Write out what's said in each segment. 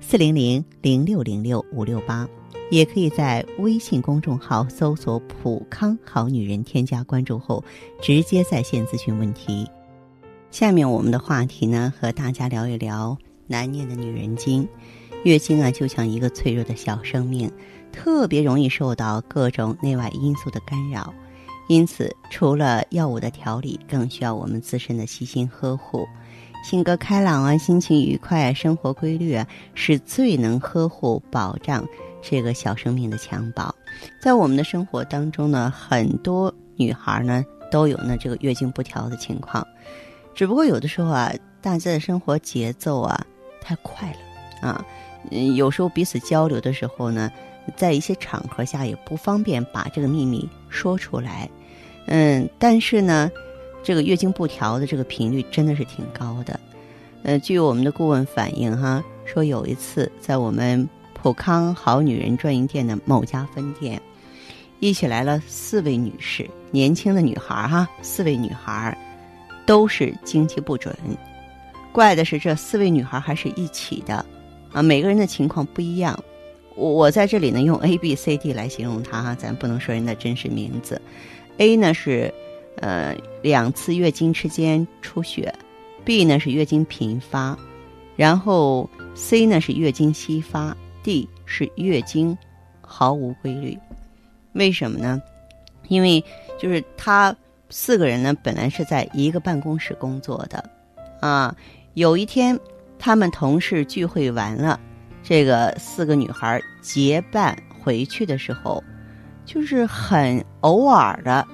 四零零零六零六五六八，也可以在微信公众号搜索“普康好女人”，添加关注后直接在线咨询问题。下面我们的话题呢，和大家聊一聊难念的女人经。月经啊，就像一个脆弱的小生命，特别容易受到各种内外因素的干扰。因此，除了药物的调理，更需要我们自身的细心呵护。性格开朗啊，心情愉快啊，生活规律啊，是最能呵护保障这个小生命的襁褓。在我们的生活当中呢，很多女孩呢都有呢这个月经不调的情况。只不过有的时候啊，大家的生活节奏啊太快了啊，嗯，有时候彼此交流的时候呢，在一些场合下也不方便把这个秘密说出来，嗯，但是呢，这个月经不调的这个频率真的是挺高的，呃，据我们的顾问反映哈，说有一次在我们普康好女人专营店的某家分店，一起来了四位女士，年轻的女孩哈，四位女孩。都是经期不准，怪的是这四位女孩还是一起的，啊，每个人的情况不一样。我我在这里呢用 A、B、C、D 来形容她哈，咱不能说人的真实名字。A 呢是，呃，两次月经之间出血；B 呢是月经频发；然后 C 呢是月经稀发；D 是月经毫无规律。为什么呢？因为就是她。四个人呢，本来是在一个办公室工作的，啊，有一天他们同事聚会完了，这个四个女孩结伴回去的时候，就是很偶尔的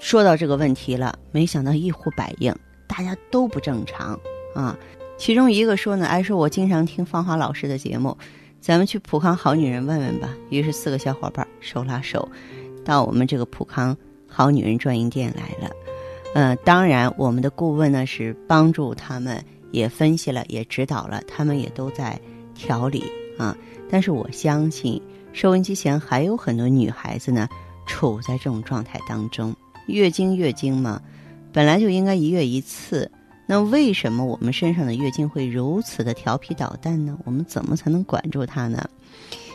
说到这个问题了，没想到一呼百应，大家都不正常啊。其中一个说呢，哎，说我经常听芳华老师的节目，咱们去普康好女人问问吧。于是四个小伙伴手拉手到我们这个普康。好女人专营店来了，嗯，当然，我们的顾问呢是帮助他们，也分析了，也指导了，他们也都在调理啊。但是我相信，收音机前还有很多女孩子呢，处在这种状态当中。月经，月经嘛，本来就应该一月一次，那为什么我们身上的月经会如此的调皮捣蛋呢？我们怎么才能管住它呢？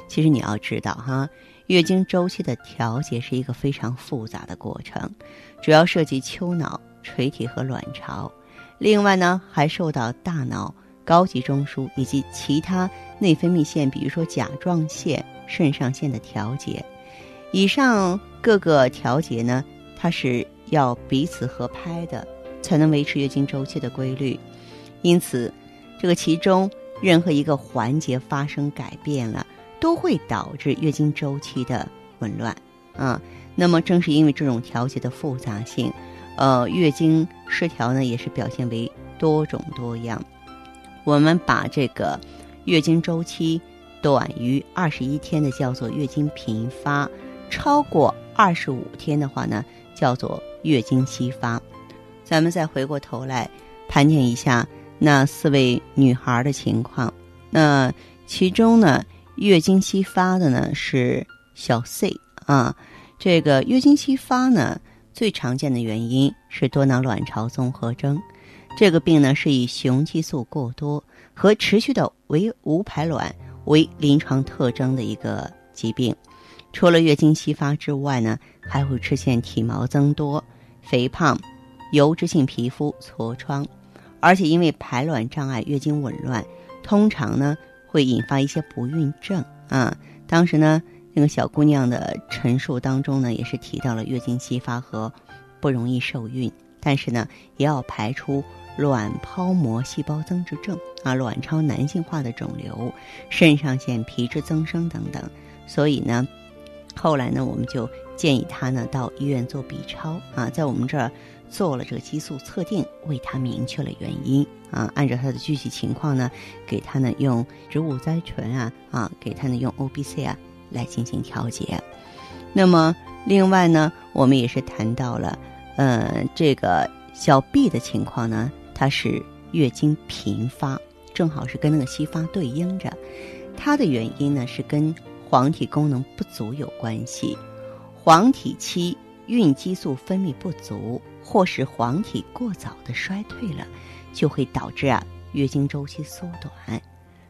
其实你要知道哈。月经周期的调节是一个非常复杂的过程，主要涉及丘脑、垂体和卵巢。另外呢，还受到大脑、高级中枢以及其他内分泌腺，比如说甲状腺、肾上腺的调节。以上各个调节呢，它是要彼此合拍的，才能维持月经周期的规律。因此，这个其中任何一个环节发生改变了。都会导致月经周期的紊乱，啊，那么正是因为这种调节的复杂性，呃，月经失调呢也是表现为多种多样。我们把这个月经周期短于二十一天的叫做月经频发，超过二十五天的话呢叫做月经稀发。咱们再回过头来盘点一下那四位女孩的情况，那其中呢。月经稀发的呢是小 C 啊，这个月经稀发呢最常见的原因是多囊卵巢综合征，这个病呢是以雄激素过多和持续的为无排卵为临床特征的一个疾病。除了月经稀发之外呢，还会出现体毛增多、肥胖、油脂性皮肤、痤疮，而且因为排卵障碍、月经紊乱，通常呢。会引发一些不孕症啊！当时呢，那个小姑娘的陈述当中呢，也是提到了月经稀发和不容易受孕，但是呢，也要排除卵泡膜细胞增殖症啊、卵巢男性化的肿瘤、肾上腺皮质增生等等。所以呢，后来呢，我们就建议她呢到医院做 B 超啊，在我们这儿。做了这个激素测定，为他明确了原因啊，按照他的具体情况呢，给他呢用植物甾醇啊啊，给他呢用 O B C 啊来进行调节。那么另外呢，我们也是谈到了，呃，这个小 B 的情况呢，它是月经频发，正好是跟那个稀发对应着。它的原因呢是跟黄体功能不足有关系。黄体期孕激素分泌不足，或是黄体过早的衰退了，就会导致啊月经周期缩短，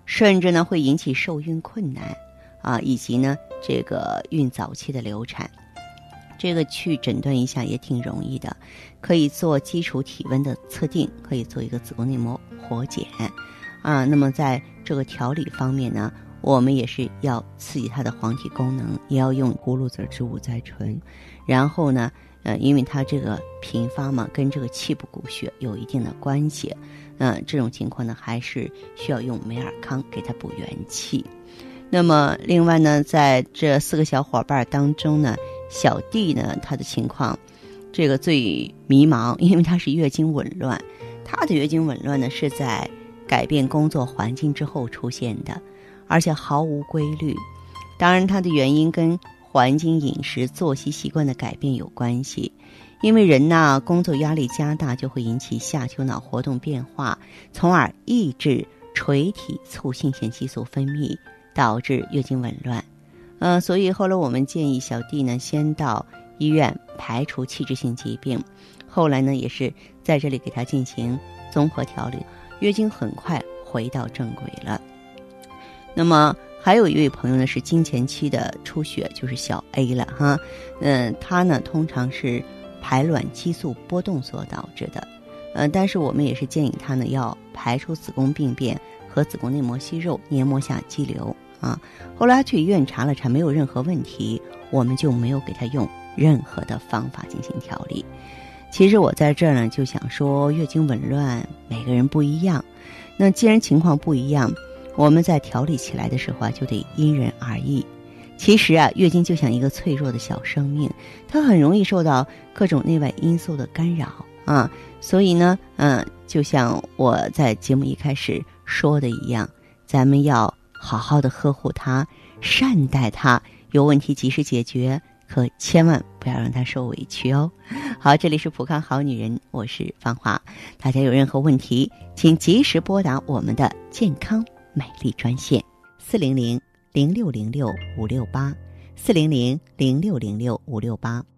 甚至呢会引起受孕困难啊，以及呢这个孕早期的流产。这个去诊断一下也挺容易的，可以做基础体温的测定，可以做一个子宫内膜活检，啊，那么在这个调理方面呢，我们也是要刺激它的黄体功能，也要用葫芦籽植物甾醇，然后呢，呃，因为它这个频发嘛，跟这个气不鼓血有一定的关系，嗯，这种情况呢，还是需要用美尔康给它补元气。那么另外呢，在这四个小伙伴当中呢。小弟呢，他的情况，这个最迷茫，因为他是月经紊乱。他的月经紊乱呢，是在改变工作环境之后出现的，而且毫无规律。当然，它的原因跟环境、饮食、作息习惯的改变有关系。因为人呢，工作压力加大，就会引起下丘脑活动变化，从而抑制垂体促性腺激素分泌，导致月经紊乱。呃，所以后来我们建议小弟呢，先到医院排除器质性疾病。后来呢，也是在这里给他进行综合调理，月经很快回到正轨了。那么还有一位朋友呢，是经前期的出血，就是小 A 了哈。嗯，他呢通常是排卵激素波动所导致的。呃，但是我们也是建议他呢要排除子宫病变和子宫内膜息肉、黏膜下肌瘤。啊，后来去医院查了查，没有任何问题，我们就没有给他用任何的方法进行调理。其实我在这儿呢，就想说，月经紊乱每个人不一样，那既然情况不一样，我们在调理起来的时候啊，就得因人而异。其实啊，月经就像一个脆弱的小生命，它很容易受到各种内外因素的干扰啊。所以呢，嗯，就像我在节目一开始说的一样，咱们要。好好的呵护他，善待他，有问题及时解决，可千万不要让他受委屈哦。好，这里是普康好女人，我是芳华，大家有任何问题，请及时拨打我们的健康美丽专线四零零零六零六五六八四零零零六零六五六八。